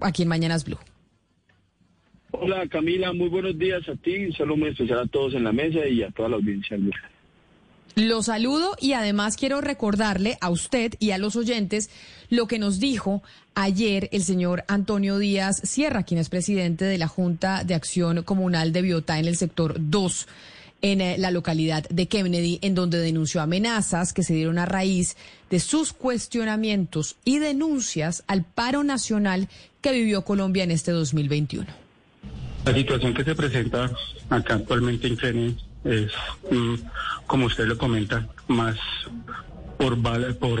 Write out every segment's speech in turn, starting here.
Aquí en Mañanas Blue. Hola Camila, muy buenos días a ti, un saludo muy especial a todos en la mesa y a toda la audiencia. Lo saludo y además quiero recordarle a usted y a los oyentes lo que nos dijo ayer el señor Antonio Díaz Sierra, quien es presidente de la Junta de Acción Comunal de Biotá en el sector 2 en eh, la localidad de Kennedy, en donde denunció amenazas que se dieron a raíz de sus cuestionamientos y denuncias al paro nacional que vivió Colombia en este 2021. La situación que se presenta acá actualmente en Kennedy es, mm, como usted lo comenta, más por, por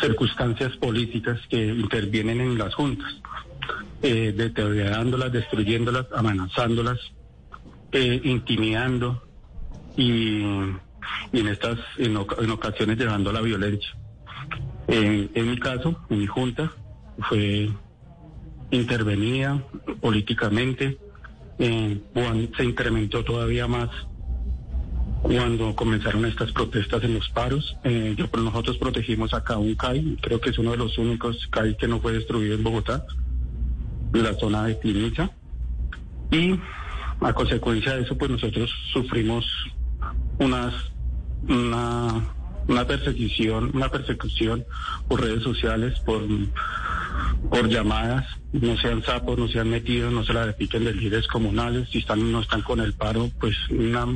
circunstancias políticas que intervienen en las juntas, eh, deteriorándolas, destruyéndolas, amenazándolas, eh, intimidando y, en estas en, ocasiones llevando la violencia. en mi caso, en mi junta, fue intervenida políticamente, eh, se incrementó todavía más cuando comenzaron estas protestas en los paros. Eh, yo, nosotros protegimos acá un CAI, creo que es uno de los únicos CAI que no fue destruido en Bogotá, la zona de Tinicha. Y a consecuencia de eso, pues nosotros sufrimos unas, una, una persecución, una persecución por redes sociales, por por llamadas, no sean sapos, no sean metidos, no se la repiquen de líderes comunales, si están no están con el paro, pues una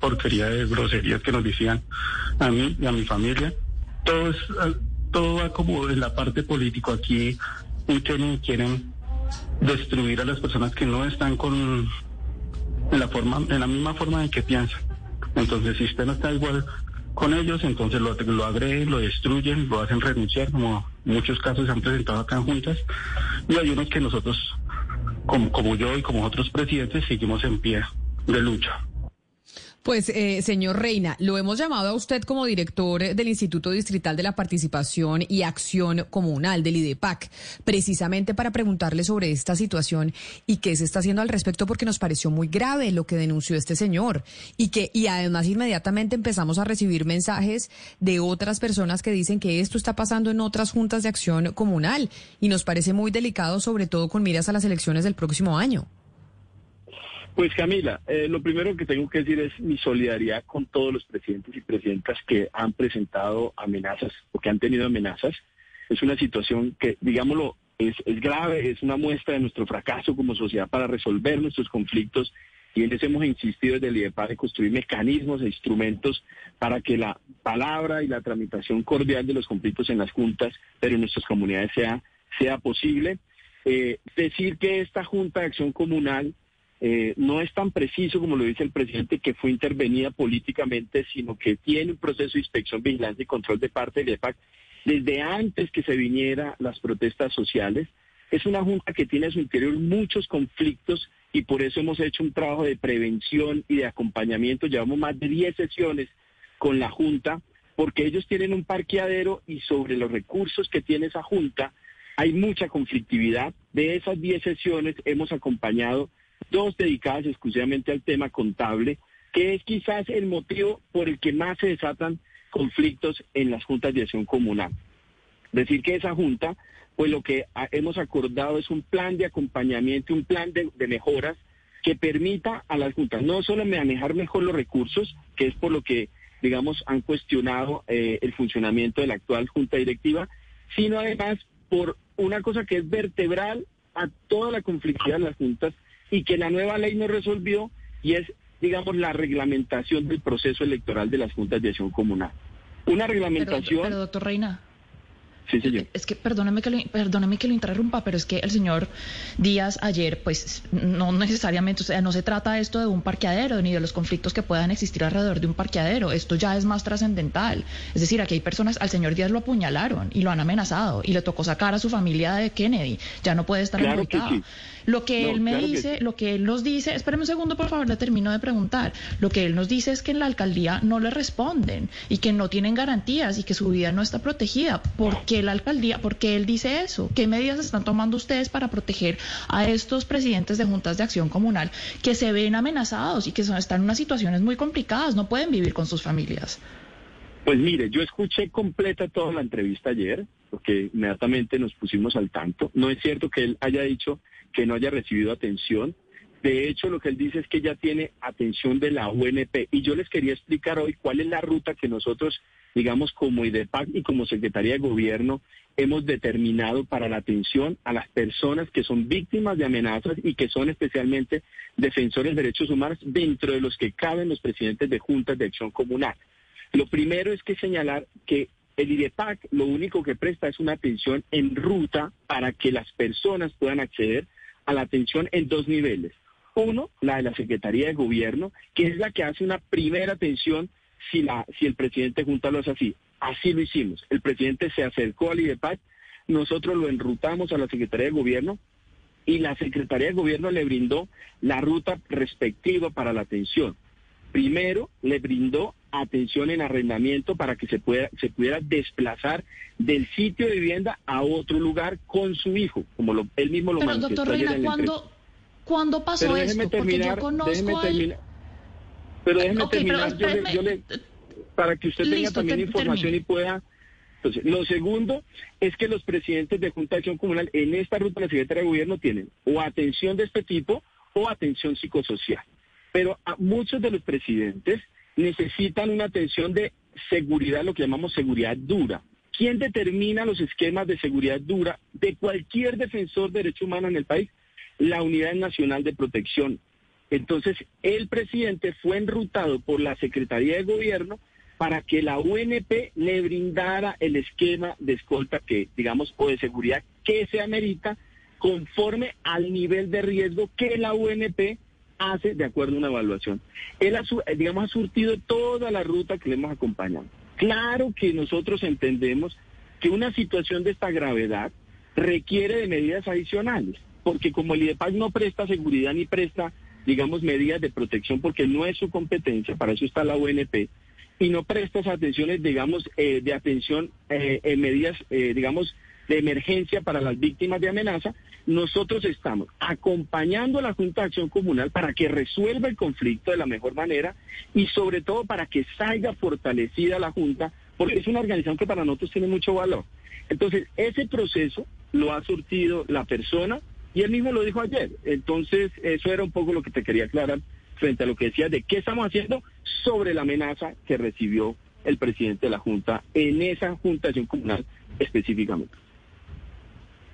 porquería de groserías que nos decían a mí y a mi familia. Todo es, todo va como en la parte política aquí, quieren, quieren destruir a las personas que no están con en la forma, en la misma forma en que piensan. Entonces, si usted no está igual con ellos, entonces lo, lo agreden, lo destruyen, lo hacen renunciar, como muchos casos se han presentado acá en juntas, y hay unos que nosotros, como, como yo y como otros presidentes, seguimos en pie de lucha. Pues, eh, señor Reina, lo hemos llamado a usted como director del Instituto Distrital de la Participación y Acción Comunal, del IDEPAC, precisamente para preguntarle sobre esta situación y qué se está haciendo al respecto, porque nos pareció muy grave lo que denunció este señor. Y que, y además inmediatamente empezamos a recibir mensajes de otras personas que dicen que esto está pasando en otras juntas de acción comunal. Y nos parece muy delicado, sobre todo con miras a las elecciones del próximo año. Pues Camila, eh, lo primero que tengo que decir es mi solidaridad con todos los presidentes y presidentas que han presentado amenazas o que han tenido amenazas. Es una situación que, digámoslo, es, grave, es una muestra de nuestro fracaso como sociedad para resolver nuestros conflictos y en eso hemos insistido desde el IEPA de construir mecanismos e instrumentos para que la palabra y la tramitación cordial de los conflictos en las juntas, pero en nuestras comunidades sea, sea posible. Eh, decir que esta Junta de Acción Comunal eh, no es tan preciso como lo dice el presidente que fue intervenida políticamente, sino que tiene un proceso de inspección, vigilancia y control de parte del EPAC desde antes que se viniera las protestas sociales. Es una junta que tiene a su interior muchos conflictos y por eso hemos hecho un trabajo de prevención y de acompañamiento. Llevamos más de 10 sesiones con la junta porque ellos tienen un parqueadero y sobre los recursos que tiene esa junta hay mucha conflictividad. De esas 10 sesiones hemos acompañado dos dedicadas exclusivamente al tema contable, que es quizás el motivo por el que más se desatan conflictos en las juntas de acción comunal. Decir que esa junta, pues lo que hemos acordado es un plan de acompañamiento, un plan de, mejoras que permita a las juntas no solo manejar mejor los recursos, que es por lo que, digamos, han cuestionado eh, el funcionamiento de la actual junta directiva, sino además por una cosa que es vertebral a toda la conflictividad de las juntas, y que la nueva ley no resolvió y es, digamos, la reglamentación del proceso electoral de las juntas de acción comunal. Una reglamentación... Pero, doctor Reina, Sí, señor. Es que perdóneme que, lo, perdóneme que lo interrumpa, pero es que el señor Díaz ayer, pues no necesariamente, o sea, no se trata esto de un parqueadero ni de los conflictos que puedan existir alrededor de un parqueadero. Esto ya es más trascendental. Es decir, aquí hay personas, al señor Díaz lo apuñalaron y lo han amenazado y le tocó sacar a su familia de Kennedy. Ya no puede estar Claro en que sí. Lo que No, él me claro dice, sí. lo que él nos dice, espéreme un segundo, por favor, le termino de preguntar. Lo que él nos dice es que en la alcaldía no le responden y que no tienen garantías y que su vida no está protegida. ¿Por qué la alcaldía? ¿Por qué él dice eso? ¿Qué medidas están tomando ustedes para proteger a estos presidentes de juntas de acción comunal que se ven amenazados y que son, están en unas situaciones muy complicadas, no pueden vivir con sus familias? Pues mire, yo escuché completa toda la entrevista ayer, porque inmediatamente nos pusimos al tanto. No es cierto que él haya dicho que no haya recibido atención. De hecho, lo que él dice es que ya tiene atención de la UNP. Y yo les quería explicar hoy cuál es la ruta que nosotros, digamos, como IDEPAC y como Secretaría de Gobierno, hemos determinado para la atención a las personas que son víctimas de amenazas y que son especialmente defensores de derechos humanos, dentro de los que caben los presidentes de juntas de acción comunal. Lo primero es que señalar que el IDEPAC lo único que presta es una atención en ruta para que las personas puedan acceder a la atención en dos niveles. Uno, la de la Secretaría de Gobierno, que es la que hace una primera atención si, la, si el presidente Junta lo hace así. Así lo hicimos. El presidente se acercó al IDEPAC, nosotros lo enrutamos a la Secretaría de Gobierno y la Secretaría de Gobierno le brindó la ruta respectiva para la atención. Primero, le brindó atención en arrendamiento para que se, pueda, se pudiera desplazar del sitio de vivienda a otro lugar con su hijo, como lo, él mismo lo Pero, manifestó doctor Reina. ¿cuándo, ¿cuándo pasó esto? Porque yo terminar, conozco él- terminar. Pero déjeme pero terminar, yo le- yo le- para que usted tenga también información termine. y pueda. Entonces, lo segundo es que los presidentes de Junta de Acción Comunal en esta ruta de la Secretaría de Gobierno tienen o atención de este tipo o atención psicosocial. Pero a muchos de los presidentes necesitan una atención de seguridad, lo que llamamos seguridad dura. ¿Quién determina los esquemas de seguridad dura de cualquier defensor de derechos humanos en el país? La Unidad Nacional de Protección. Entonces, el presidente fue enrutado por la Secretaría de Gobierno para que la UNP le brindara el esquema de escolta que, digamos, o de seguridad que se amerita conforme al nivel de riesgo que la UNP hace de acuerdo a una evaluación. Él, ha, digamos, ha surtido toda la ruta que le hemos acompañado. Claro que nosotros entendemos que una situación de esta gravedad requiere de medidas adicionales, porque como el IDEPAC no presta seguridad ni presta, digamos, medidas de protección, porque no es su competencia, para eso está la UNP, y no presta esas atenciones, digamos, eh, de atención eh, en medidas, eh, digamos, de emergencia para las víctimas de amenaza, nosotros estamos acompañando a la Junta de Acción Comunal para que resuelva el conflicto de la mejor manera y sobre todo para que salga fortalecida la Junta, porque es una organización que para nosotros tiene mucho valor. Entonces, ese proceso lo ha surtido la persona y él mismo lo dijo ayer. Entonces, eso era un poco lo que te quería aclarar frente a lo que decía de qué estamos haciendo sobre la amenaza que recibió el presidente de la Junta en esa Junta de Acción Comunal específicamente.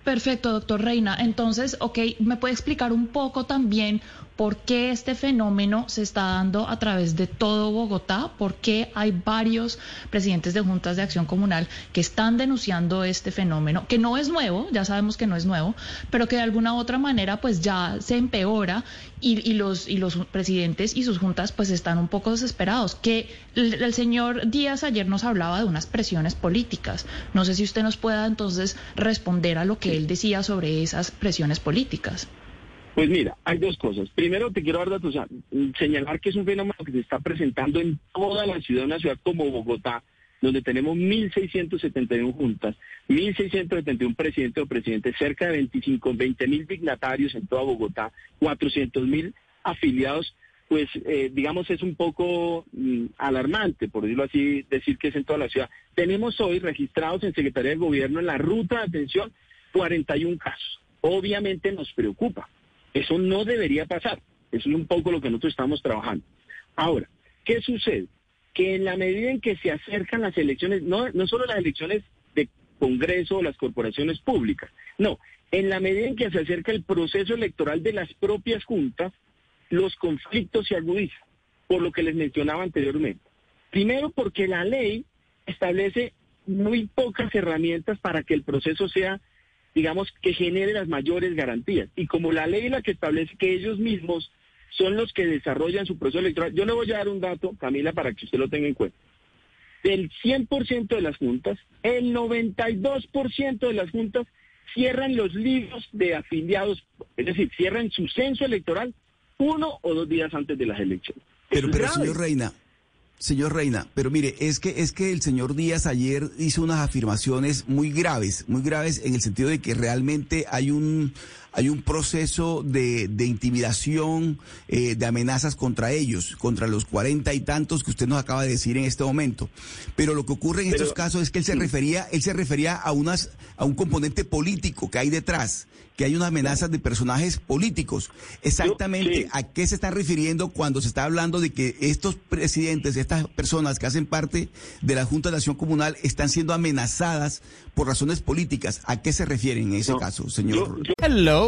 Perfecto, doctor Reina. Entonces, ok, ¿me puede explicar un poco también por qué este fenómeno se está dando a través de todo Bogotá? ¿Por qué hay varios presidentes de juntas de acción comunal que están denunciando este fenómeno, que no es nuevo, ya sabemos que no es nuevo, pero que de alguna u otra manera pues ya se empeora y, y los, y los presidentes y sus juntas pues están un poco desesperados? Que el, el señor Díaz ayer nos hablaba de unas presiones políticas. No sé si usted nos pueda entonces responder a lo que él decía sobre esas presiones políticas. Pues mira, hay dos cosas. Primero, te quiero dar datos, señalar que es un fenómeno que se está presentando en toda la ciudad, una ciudad como Bogotá, donde tenemos 1.671 juntas, 1.671 presidentes o presidentes, cerca de 25, 20.000 dignatarios en toda Bogotá, 400.000 afiliados, pues eh, digamos es un poco mm, alarmante, por decirlo así, decir que es en toda la ciudad. Tenemos hoy registrados en Secretaría de Gobierno en la ruta de atención 41 casos. Obviamente nos preocupa. Eso no debería pasar. Eso es un poco lo que nosotros estamos trabajando. Ahora, ¿qué sucede? Que en la medida en que se acercan las elecciones, no, solo las elecciones de Congreso o las corporaciones públicas, no, en la medida en que se acerca el proceso electoral de las propias juntas, los conflictos se agudizan, por lo que les mencionaba anteriormente. Primero porque la ley establece muy pocas herramientas para que el proceso sea, digamos, que genere las mayores garantías. Y como la ley la que establece que ellos mismos son los que desarrollan su proceso electoral, yo le voy a dar un dato, Camila, para que usted lo tenga en cuenta. Del 100% de las juntas, el 92% de las juntas cierran los libros de afiliados, es decir, cierran su censo electoral uno o dos días antes de las elecciones. Pero, pero señor Reina, Señor Reina, pero mire, es que es que el señor Díaz ayer hizo unas afirmaciones muy graves, muy graves en el sentido de que realmente hay un hay un proceso de, de intimidación, eh, de amenazas contra ellos, contra los cuarenta y tantos que usted nos acaba de decir en este momento. Pero lo que ocurre en estos casos es que él se refería, él se refería a unas a un componente político que hay detrás que hay unas amenazas de personajes políticos. Exactamente, ¿a qué se está refiriendo cuando se está hablando de que estos presidentes, estas personas que hacen parte de la Junta de Acción Comunal están siendo amenazadas por razones políticas? ¿A qué se refieren en ese caso, señor? Hello,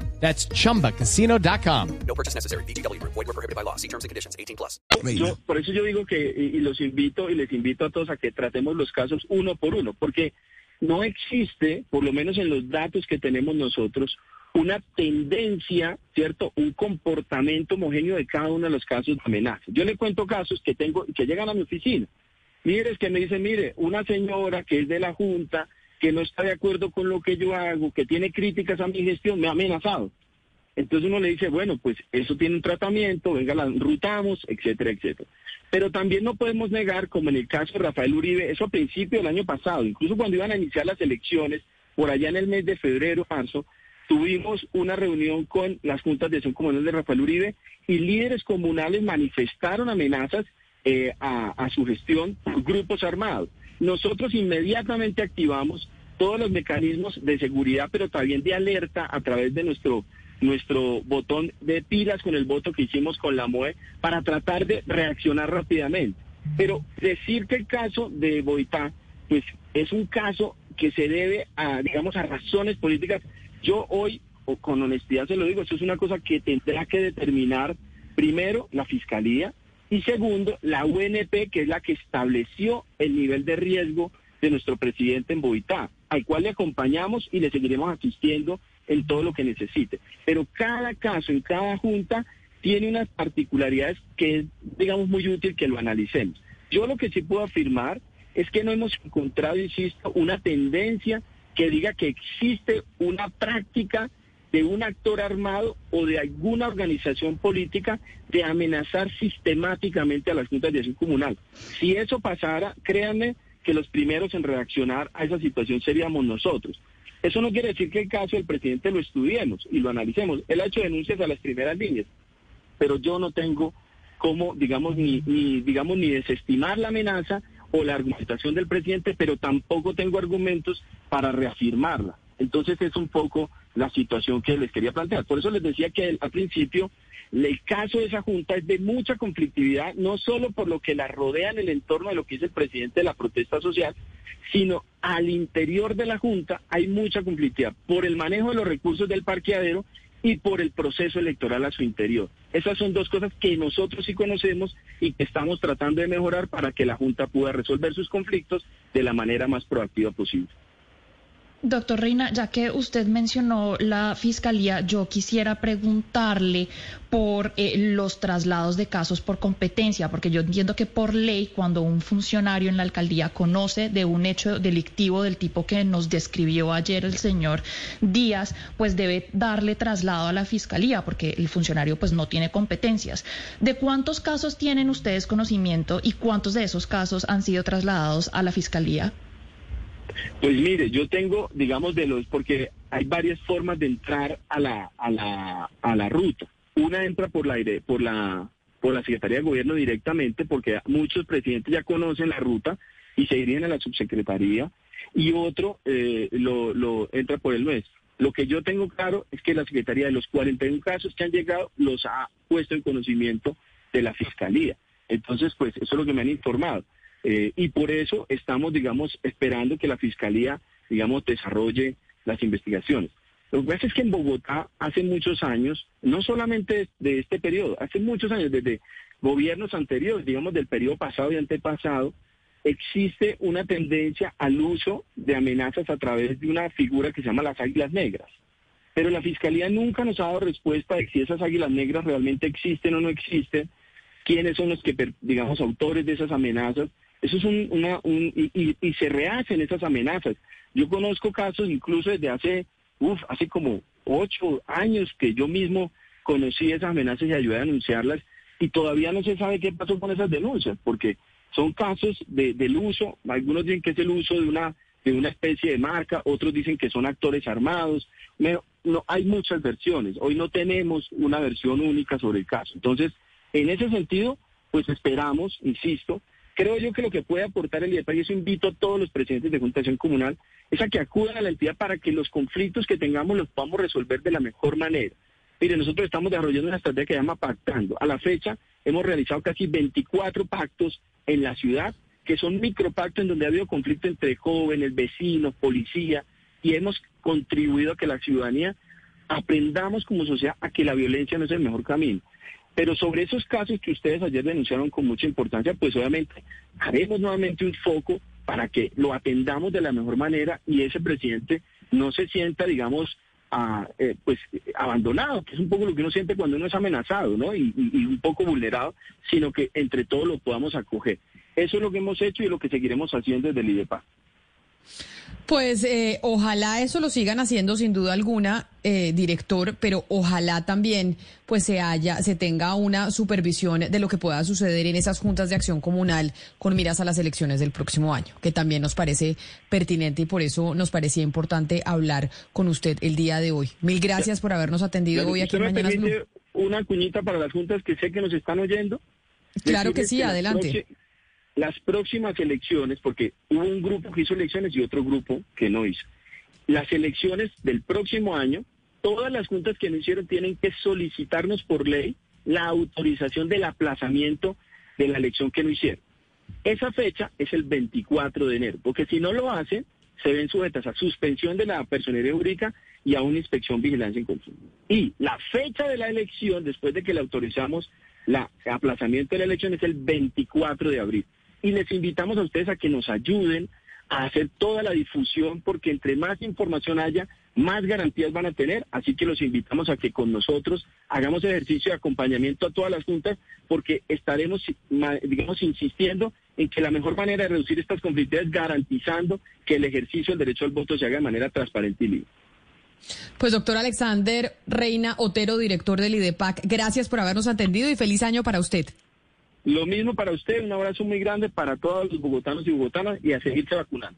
That's chumbacasino.com. No purchase necessary. BGW. Void were prohibited by law. See terms and conditions 18 plus. Yo, por eso yo digo que, y, y los invito, y les invito a todos a que tratemos los casos uno por uno, porque no existe, por lo menos en los datos que tenemos nosotros, una tendencia, ¿cierto? Un comportamiento homogéneo de cada uno de los casos de amenaza. Yo le cuento casos que tengo, que llegan a mi oficina. Mire, es que me dicen, mire, una señora que es de la Junta, que no está de acuerdo con lo que yo hago, que tiene críticas a mi gestión, me ha amenazado. Entonces uno le dice, bueno, pues eso tiene un tratamiento, venga, la rutamos, etcétera, etcétera. Pero también no podemos negar, como en el caso de Rafael Uribe, eso a principio del año pasado, incluso cuando iban a iniciar las elecciones, por allá en el mes de febrero, marzo, tuvimos una reunión con las juntas de acción comunal de Rafael Uribe y líderes comunales manifestaron amenazas eh, a, a su gestión grupos armados. Nosotros inmediatamente activamos todos los mecanismos de seguridad, pero también de alerta a través de nuestro nuestro botón de pilas con el voto que hicimos con la MOE para tratar de reaccionar rápidamente. Pero decir que el caso de Boitá, pues es un caso que se debe a, digamos, a razones políticas. Yo hoy, o con honestidad se lo digo, eso es una cosa que tendrá que determinar primero la Fiscalía y segundo la UNP, que es la que estableció el nivel de riesgo de nuestro presidente en Boitá, al cual le acompañamos y le seguiremos asistiendo en todo lo que necesite. Pero cada caso, en cada junta, tiene unas particularidades que es, digamos, muy útil que lo analicemos. Yo lo que sí puedo afirmar es que no hemos encontrado, insisto, una tendencia que diga que existe una práctica de un actor armado o de alguna organización política de amenazar sistemáticamente a las juntas de acción comunal. Si eso pasara, créanme que los primeros en reaccionar a esa situación seríamos nosotros. Eso no quiere decir que el caso del presidente lo estudiemos y lo analicemos. Él ha hecho denuncias a las primeras líneas, pero yo no tengo cómo, digamos, ni, ni, digamos, ni desestimar la amenaza o la argumentación del presidente, pero tampoco tengo argumentos para reafirmarla. Entonces es un poco la situación que les quería plantear. Por eso les decía que al principio el caso de esa junta es de mucha conflictividad, no solo por lo que la rodea en el entorno de lo que dice el presidente de la protesta social, sino al interior de la junta hay mucha conflictividad por el manejo de los recursos del parqueadero y por el proceso electoral a su interior. Esas son dos cosas que nosotros sí conocemos y que estamos tratando de mejorar para que la Junta pueda resolver sus conflictos de la manera más proactiva posible. Doctor Reina, ya que usted mencionó la fiscalía, yo quisiera preguntarle por eh, los traslados de casos por competencia, porque yo entiendo que por ley, cuando un funcionario en la alcaldía conoce de un hecho delictivo del tipo que nos describió ayer el señor Díaz, pues debe darle traslado a la fiscalía, porque el funcionario pues no tiene competencias. ¿De cuántos casos tienen ustedes conocimiento y cuántos de esos casos han sido trasladados a la fiscalía? Pues mire, yo tengo, digamos, de los, porque hay varias formas de entrar a la, a la, a la ruta. Una entra por la, por la, por la Secretaría de Gobierno directamente, porque muchos presidentes ya conocen la ruta y se irían a la subsecretaría, y otro eh, lo, lo entra por el nuestro. Lo que yo tengo claro es que la Secretaría de los 41 casos que han llegado los ha puesto en conocimiento de la Fiscalía. Entonces, pues eso es lo que me han informado. Eh, y por eso estamos, digamos, esperando que la Fiscalía, digamos, desarrolle las investigaciones. Lo que pasa es que en Bogotá hace muchos años, no solamente de este periodo, hace muchos años, desde gobiernos anteriores, digamos del periodo pasado y antepasado, existe una tendencia al uso de amenazas a través de una figura que se llama las águilas negras. Pero la Fiscalía nunca nos ha dado respuesta de si esas águilas negras realmente existen o no existen, quiénes son los que, digamos, autores de esas amenazas. Eso es un, una, un, y, y, se rehacen esas amenazas. Yo conozco casos incluso desde hace, uf, hace como ocho años que yo mismo conocí esas amenazas y ayudé a denunciarlas y todavía no se sabe qué pasó con esas denuncias, porque son casos de, del uso, algunos dicen que es el uso de una, de una especie de marca, otros dicen que son actores armados, no, hay muchas versiones, hoy no tenemos una versión única sobre el caso. Entonces, en ese sentido, pues esperamos, insisto, creo yo que lo que puede aportar el IEPA, y eso invito a todos los presidentes de Juntación Comunal, es a que acudan a la entidad para que los conflictos que tengamos los podamos resolver de la mejor manera. Mire, nosotros estamos desarrollando una estrategia que se llama Pactando. A la fecha hemos realizado casi 24 pactos en la ciudad, que son micropactos en donde ha habido conflicto entre jóvenes, vecinos, policía, y hemos contribuido a que la ciudadanía aprendamos como sociedad a que la violencia no es el mejor camino. Pero sobre esos casos que ustedes ayer denunciaron con mucha importancia, pues obviamente haremos nuevamente un foco para que lo atendamos de la mejor manera y ese presidente no se sienta, digamos, eh, pues abandonado, que es un poco lo que uno siente cuando uno es amenazado, ¿no? Y, un poco vulnerado, sino que entre todos lo podamos acoger. Eso es lo que hemos hecho y lo que seguiremos haciendo desde el IDEPA. Pues eh, ojalá eso lo sigan haciendo sin duda alguna, eh, director, pero ojalá también pues se haya, se tenga una supervisión de lo que pueda suceder en esas juntas de acción comunal con miras a las elecciones del próximo año, que también nos parece pertinente y por eso nos parecía importante hablar con usted el día de hoy. Mil gracias por habernos atendido hoy aquí en Mañanas Blue. Una cuñita para las juntas que sé que nos están oyendo. Claro que sí, adelante las próximas elecciones, porque hubo un grupo que hizo elecciones y otro grupo que no hizo. Las elecciones del próximo año, todas las juntas que no hicieron tienen que solicitarnos por ley la autorización del aplazamiento de la elección que no hicieron. Esa fecha es el 24 de enero, porque si no lo hacen, se ven sujetas a suspensión de la personería jurídica y a una inspección vigilancia en consumo. Y la fecha de la elección, después de que le autorizamos el aplazamiento de la elección, es el 24 de abril y les invitamos a ustedes a que nos ayuden a hacer toda la difusión porque entre más información haya, más garantías van a tener, así que los invitamos a que con nosotros hagamos ejercicio de acompañamiento a todas las juntas porque estaremos, digamos, insistiendo en que la mejor manera de reducir estas conflictos es garantizando que el ejercicio del derecho al voto se haga de manera transparente y libre. Pues doctor Alexander Reina Otero, director del IDEPAC, gracias por habernos atendido y feliz año para usted. Lo mismo para usted, un abrazo muy grande para todos los bogotanos y bogotanas y a seguirse vacunando.